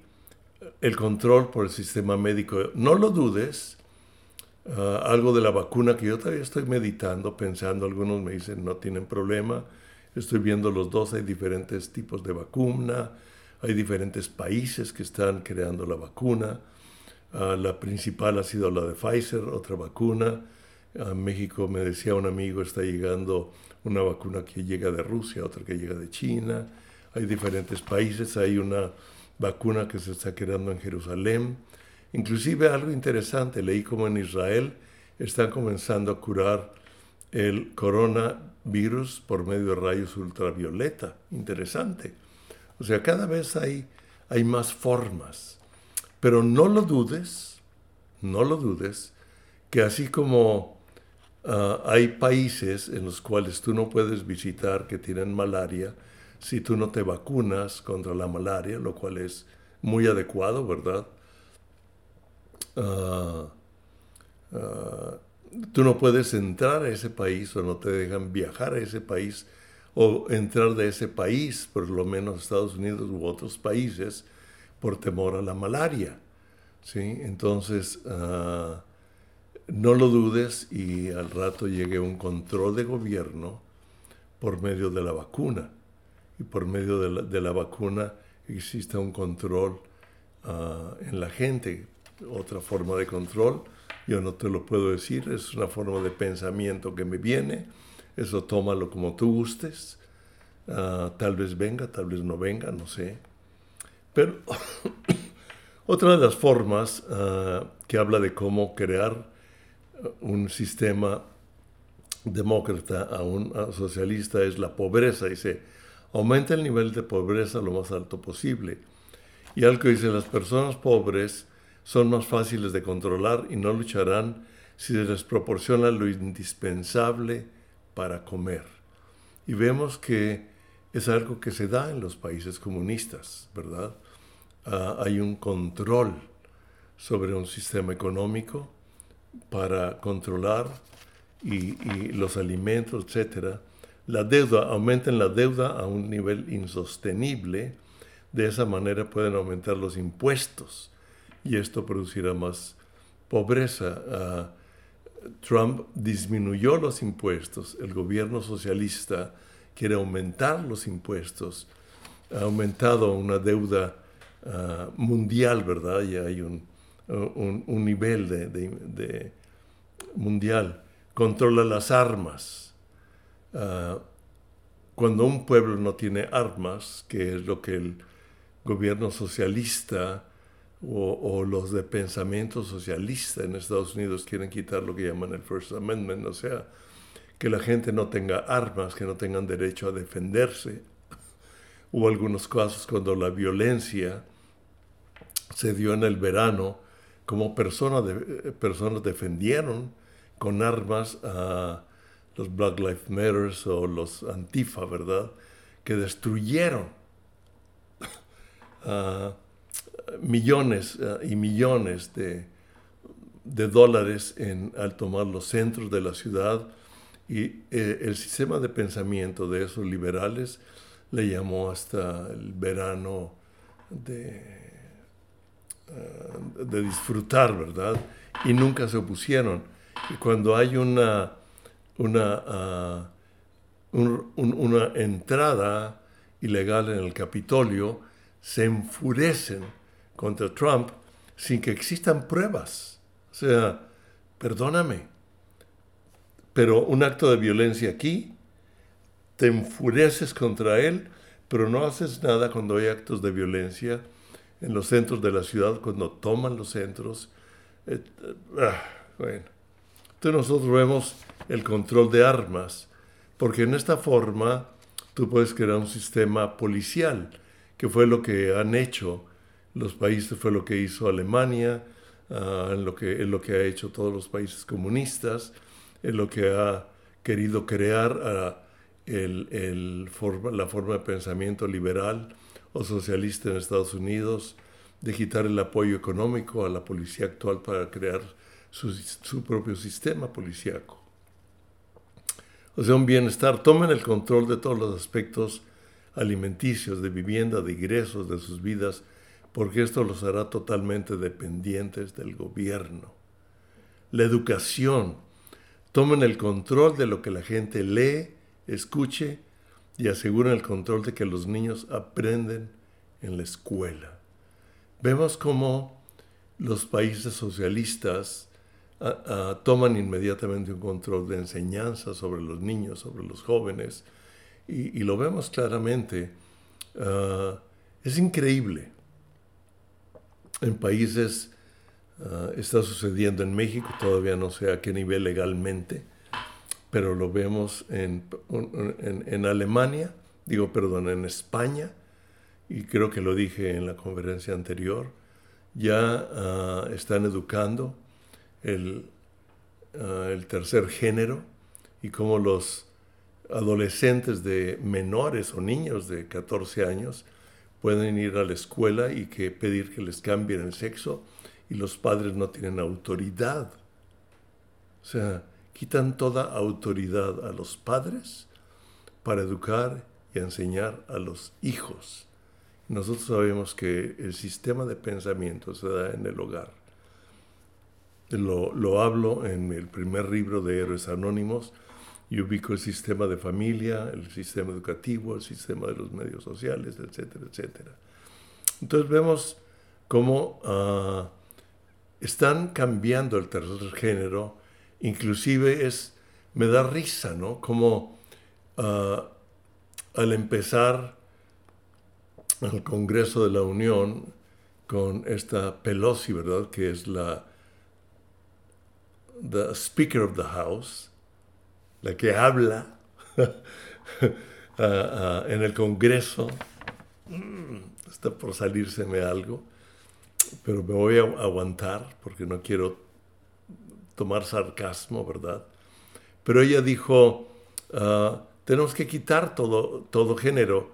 el control por el sistema médico. No lo dudes, ah, algo de la vacuna que yo todavía estoy meditando, pensando, algunos me dicen no tienen problema, estoy viendo los dos, hay diferentes tipos de vacuna, hay diferentes países que están creando la vacuna. Ah, la principal ha sido la de Pfizer, otra vacuna. A México, me decía un amigo, está llegando una vacuna que llega de Rusia, otra que llega de China. Hay diferentes países, hay una vacuna que se está creando en Jerusalén. Inclusive algo interesante, leí como en Israel están comenzando a curar el coronavirus por medio de rayos ultravioleta. Interesante. O sea, cada vez hay, hay más formas. Pero no lo dudes, no lo dudes, que así como ah, hay países en los cuales tú no puedes visitar que tienen malaria si tú no te vacunas contra la malaria, lo cual es muy adecuado, ¿verdad? Ah, ah, tú no puedes entrar a ese país o no te dejan viajar a ese país o entrar de ese país, por lo menos Estados Unidos u otros países, por temor a la malaria. ¿sí? Entonces, ah, no lo dudes y al rato llegue un control de gobierno por medio de la vacuna. Y por medio de la, vacuna existe un control ah, en la gente. Otra forma de control, yo no te lo puedo decir, es una forma de pensamiento que me viene eso tómalo como tú gustes. Ah, tal vez venga, tal vez no venga, no sé. Pero otra de las formas ah, que habla de cómo crear un sistema demócrata a un socialista es la pobreza. Dice, aumenta el nivel de pobreza lo más alto posible. Y algo dice, las personas pobres son más fáciles de controlar y no lucharán si se les proporciona lo indispensable para comer. Y vemos que es algo que se da en los países comunistas, ¿verdad? Ah, hay un control sobre un sistema económico para controlar y, los alimentos, etc. La deuda, aumentan la deuda a un nivel insostenible, de esa manera pueden aumentar los impuestos y esto producirá más pobreza. Ah, Trump disminuyó los impuestos, el gobierno socialista quiere aumentar los impuestos, ha aumentado una deuda ah, mundial, ¿verdad? Ya hay un, un, nivel de, mundial. Controla las armas. Ah, cuando un pueblo no tiene armas, que es lo que el gobierno socialista o, los de pensamiento socialista en Estados Unidos quieren quitar lo que llaman el First Amendment, o sea, que la gente no tenga armas, que no tengan derecho a defenderse. Hubo algunos casos cuando la violencia se dio en el verano, como personas, de, personas defendieron con armas a los Black Lives Matter o los Antifa, ¿verdad? Que destruyeron millones eh, y millones de, dólares en, al tomar los centros de la ciudad y eh, el sistema de pensamiento de esos liberales le llamó hasta el verano de, eh, de disfrutar, ¿verdad? Y nunca se opusieron. Y cuando hay una, una, ah, una entrada ilegal en el Capitolio, se enfurecen contra Trump sin que existan pruebas. O sea, perdóname, pero un acto de violencia aquí, te enfureces contra él, pero no haces nada cuando hay actos de violencia en los centros de la ciudad, cuando toman los centros. Eh, ah, bueno. Entonces nosotros vemos el control de armas, porque en esta forma tú puedes crear un sistema policial, que fue lo que han hecho los países, fue lo que hizo Alemania, uh, en lo que, en lo que ha hecho todos los países comunistas, en lo que ha querido crear uh, el, el forma, la forma de pensamiento liberal o socialista en Estados Unidos, de quitar el apoyo económico a la policía actual para crear su, su propio sistema policíaco. o sea, un bienestar. Tomen el control de todos los aspectos alimenticios, de vivienda, de ingresos de sus vidas, porque esto los hará totalmente dependientes del gobierno. La educación. Tomen el control de lo que la gente lee, escuche y aseguren el control de que los niños aprenden en la escuela. Vemos cómo los países socialistas toman inmediatamente un control de enseñanza sobre los niños, sobre los jóvenes, y, lo vemos claramente. Ah, es increíble. En países, está sucediendo en México, todavía no sé a qué nivel legalmente, pero lo vemos en, en Alemania, digo, perdón, en España, y creo que lo dije en la conferencia anterior, ya ah, están educando el, ah, el, tercer género y cómo los adolescentes de menores o niños de 14 años pueden ir a la escuela y que pedir que les cambien el sexo y los padres no tienen autoridad. O sea, quitan toda autoridad a los padres para educar y enseñar a los hijos. Nosotros sabemos que el sistema de pensamiento se da en el hogar. Lo, lo hablo en el primer libro de Héroes Anónimos y ubico el sistema de familia, el sistema educativo, el sistema de los medios sociales, etcétera, etcétera. Entonces vemos cómo uh, están cambiando el tercer género, inclusive es, me da risa, ¿no? Como uh, al empezar al Congreso de la Unión con esta Pelosi, ¿verdad? Que es la the Speaker of the House, la que habla ah, ah, en el Congreso. Mm, está por salírseme algo, pero me voy a aguantar porque no quiero tomar sarcasmo, ¿verdad? Pero ella dijo, ah, tenemos que quitar todo, todo género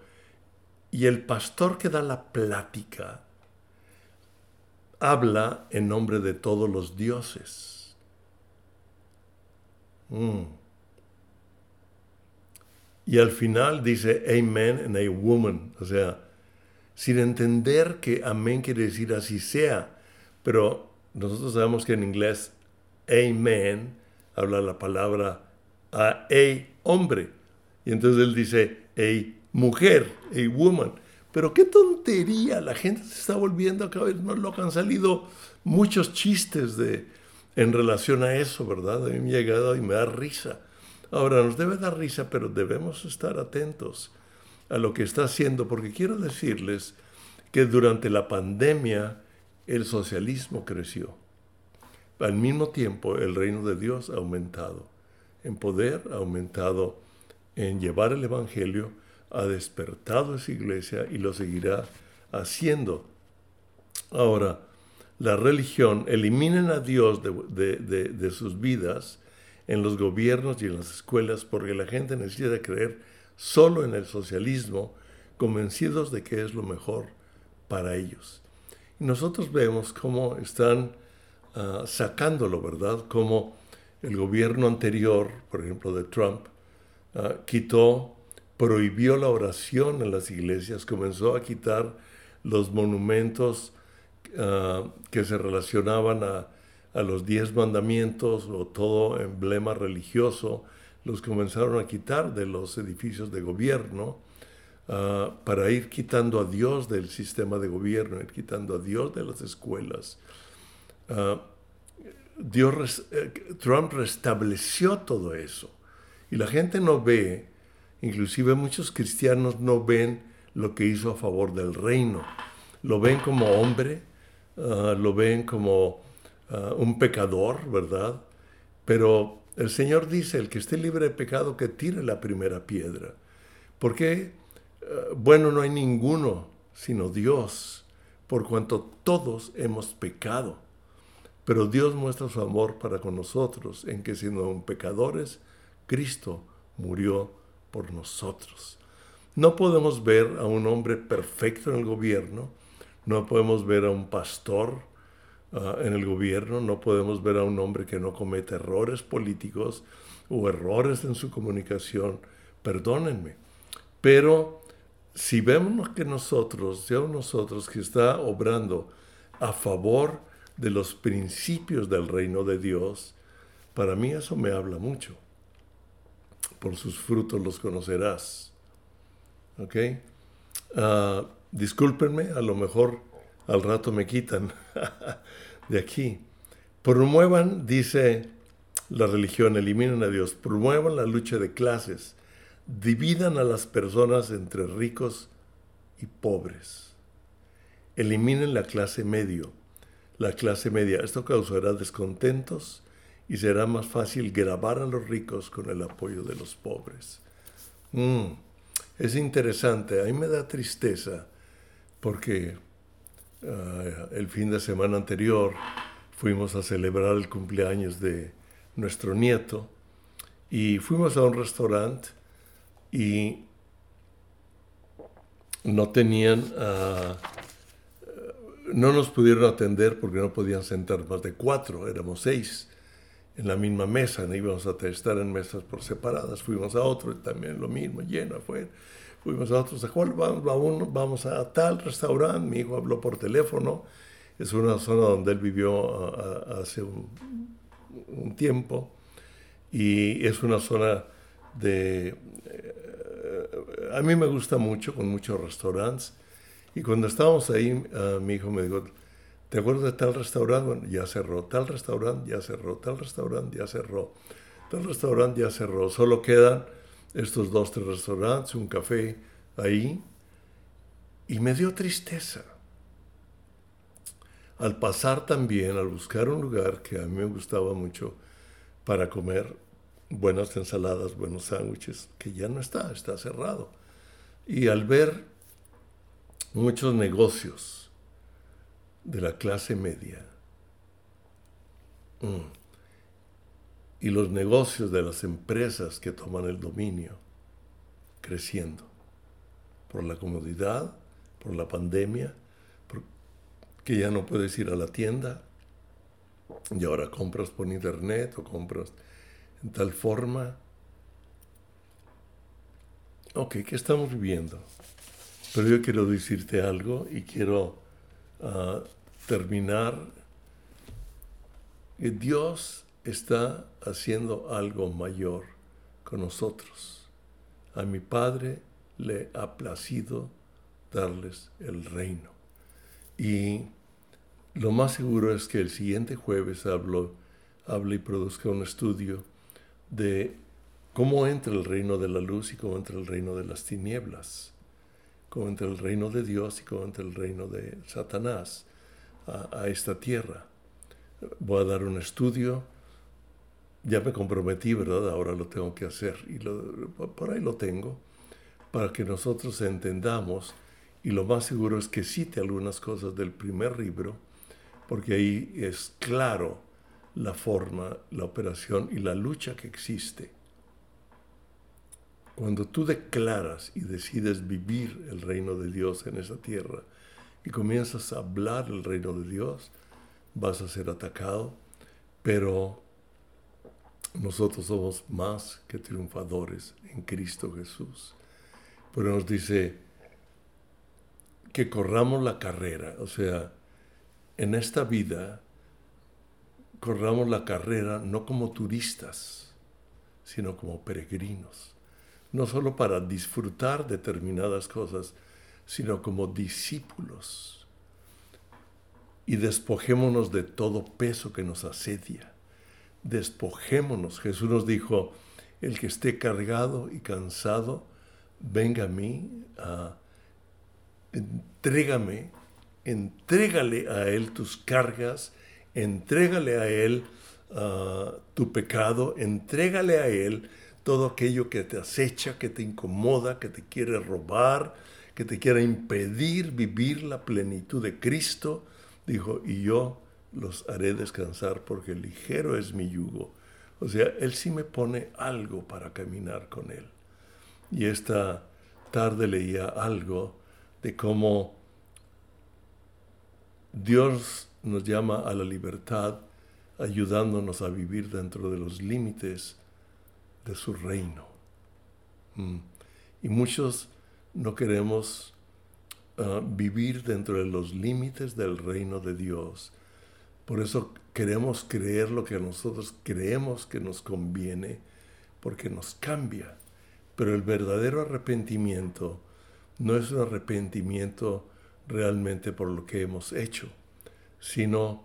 y el pastor que da la plática habla en nombre de todos los dioses. Mm. Y al final dice Amen and a woman, o sea, sin entender que amén quiere decir así sea, pero nosotros sabemos que en inglés Amen habla la palabra a a hombre, y entonces él dice a mujer, a woman. Pero qué tontería, la gente se está volviendo cada vez más loca. Han salido muchos chistes de, en relación a eso, ¿verdad? A mí me ha y me da risa. Ahora, nos debe dar risa, pero debemos estar atentos a lo que está haciendo, porque quiero decirles que durante la pandemia el socialismo creció. Al mismo tiempo, el reino de Dios ha aumentado en poder, ha aumentado en llevar el Evangelio ha despertado esa iglesia y lo seguirá haciendo. Ahora, la religión, eliminen a Dios de, sus vidas en los gobiernos y en las escuelas porque la gente necesita creer solo en el socialismo, convencidos de que es lo mejor para ellos. Y nosotros vemos cómo están ah, sacándolo, ¿verdad? Como el gobierno anterior, por ejemplo, de Trump, ah, quitó prohibió la oración en las iglesias, comenzó a quitar los monumentos ah, que se relacionaban a, los diez mandamientos o todo emblema religioso, los comenzaron a quitar de los edificios de gobierno para ir quitando a Dios del sistema de gobierno, ir quitando a Dios de las escuelas. Ah, Dios, eh, Trump restableció todo eso y la gente no ve Inclusive muchos cristianos no ven lo que hizo a favor del reino. Lo ven como hombre, ah, lo ven como ah, un pecador, ¿verdad? Pero el Señor dice, el que esté libre de pecado, que tire la primera piedra. Porque, bueno, no hay ninguno sino Dios, por cuanto todos hemos pecado. Pero Dios muestra su amor para con nosotros, en que siendo aún pecadores, Cristo murió por nosotros. No podemos ver a un hombre perfecto en el gobierno, no podemos ver a un pastor ah, en el gobierno, no podemos ver a un hombre que no cometa errores políticos o errores en su comunicación, perdónenme. Pero si vemos que nosotros, ya nosotros que está obrando a favor de los principios del reino de Dios, para mí eso me habla mucho. Por sus frutos los conocerás. ¿Ok? Uh, discúlpenme, a lo mejor al rato me quitan de aquí. Promuevan, dice la religión, eliminen a Dios, promuevan la lucha de clases, dividan a las personas entre ricos y pobres, eliminen la clase medio, la clase media. Esto causará descontentos y será más fácil grabar a los ricos con el apoyo de los pobres. Mm, es interesante, a mí me da tristeza porque ah, el fin de semana anterior fuimos a celebrar el cumpleaños de nuestro nieto y fuimos a un restaurante y no tenían, ah, no nos pudieron atender porque no podían sentar más de cuatro, éramos seis en la misma mesa, no íbamos a estar en mesas por separadas, fuimos a otro también lo mismo, lleno afuera. Fuimos a otros, vamos, vamos, vamos a tal restaurante, mi hijo habló por teléfono, es una zona donde él vivió hace un, un, tiempo y es una zona de... Eh, a mí me gusta mucho, con muchos restaurantes, y cuando estábamos ahí, uh, mi hijo me dijo, ¿Te acuerdas de tal restaurante? Bueno, ya cerró. Tal restaurante ya cerró. Tal restaurante ya cerró. Tal restaurante ya cerró. Solo quedan estos dos, tres restaurantes, un café ahí. Y me dio tristeza. Al pasar también, al buscar un lugar que a mí me gustaba mucho para comer buenas ensaladas, buenos sándwiches, que ya no está, está cerrado. Y al ver muchos negocios, de la clase media mm, y los negocios de las empresas que toman el dominio creciendo por la comodidad, por la pandemia, que ya no puedes ir a la tienda y ahora compras por internet o compras en tal forma. Ok, ¿qué estamos viviendo? Pero yo quiero decirte algo y quiero uh, terminar, Dios está haciendo algo mayor con nosotros. A mi Padre le ha placido darles el reino. Y lo más seguro es que el siguiente jueves hablo, hable y produzca un estudio de cómo entra el reino de la luz y cómo entra el reino de las tinieblas, cómo entra el reino de Dios y cómo entra el reino de Satanás a, esta tierra. Voy a dar un estudio, ya me comprometí, ¿verdad? Ahora lo tengo que hacer y por ahí lo tengo, para que nosotros entendamos y lo más seguro es que cite algunas cosas del primer libro, porque ahí es claro la forma, la operación y la lucha que existe. Cuando tú declaras y decides vivir el reino de Dios en esa tierra, y comienzas a hablar el reino de Dios, vas a ser atacado, pero nosotros somos más que triunfadores en Cristo Jesús. Pero nos dice que corramos la carrera, o sea, en esta vida corramos la carrera no como turistas, sino como peregrinos, no solo para disfrutar determinadas cosas, sino como discípulos. Y despojémonos de todo peso que nos asedia. Despojémonos. Jesús nos dijo, el que esté cargado y cansado, venga a mí, entrégame, entrégale a Él tus cargas, entrégale a Él tu pecado, entrégale a Él todo aquello que te acecha, que te incomoda, que te quiere robar, que te quiera impedir vivir la plenitud de Cristo, dijo, y yo los haré descansar porque ligero es mi yugo. O sea, Él sí me pone algo para caminar con Él. Y esta tarde leía algo de cómo Dios nos llama a la libertad, ayudándonos a vivir dentro de los límites de su reino. Mm. Y muchos no queremos ah, vivir dentro de los límites del reino de Dios. Por eso queremos creer lo que nosotros creemos que nos conviene, porque nos cambia. Pero el verdadero arrepentimiento no es un arrepentimiento realmente por lo que hemos hecho, sino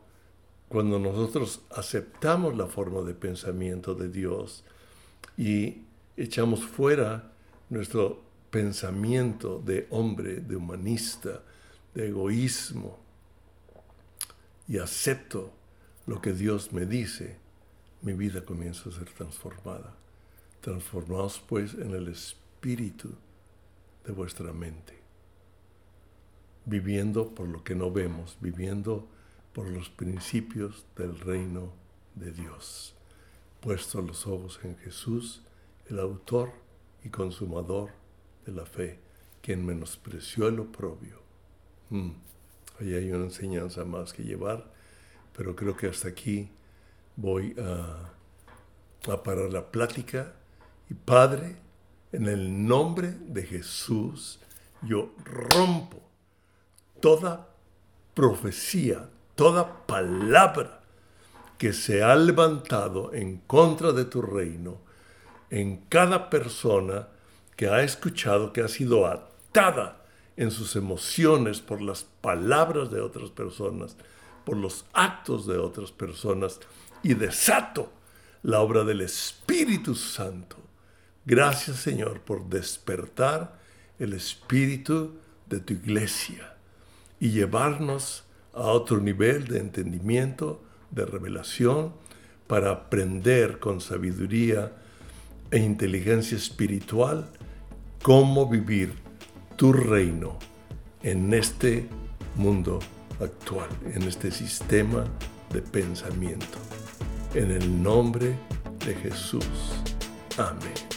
cuando nosotros aceptamos la forma de pensamiento de Dios y echamos fuera nuestro pensamiento de hombre, de humanista, de egoísmo, y acepto lo que Dios me dice, mi vida comienza a ser transformada. Transformaos pues en el espíritu de vuestra mente, viviendo por lo que no vemos, viviendo por los principios del reino de Dios, puesto los ojos en Jesús, el autor y consumador de la fe, quien menospreció el oprobio. Mm. Ahí hay una enseñanza más que llevar, pero creo que hasta aquí voy a parar la plática. Y Padre, en el nombre de Jesús, yo rompo toda profecía, toda palabra que se ha levantado en contra de tu reino en cada persona que ha escuchado, que ha sido atada en sus emociones por las palabras de otras personas, por los actos de otras personas y desato la obra del Espíritu Santo. Gracias Señor por despertar el espíritu de tu iglesia y llevarnos a otro nivel de entendimiento, de revelación, para aprender con sabiduría e inteligencia espiritual cómo vivir tu reino en este mundo actual, en este sistema de pensamiento. En el nombre de Jesús. Amén.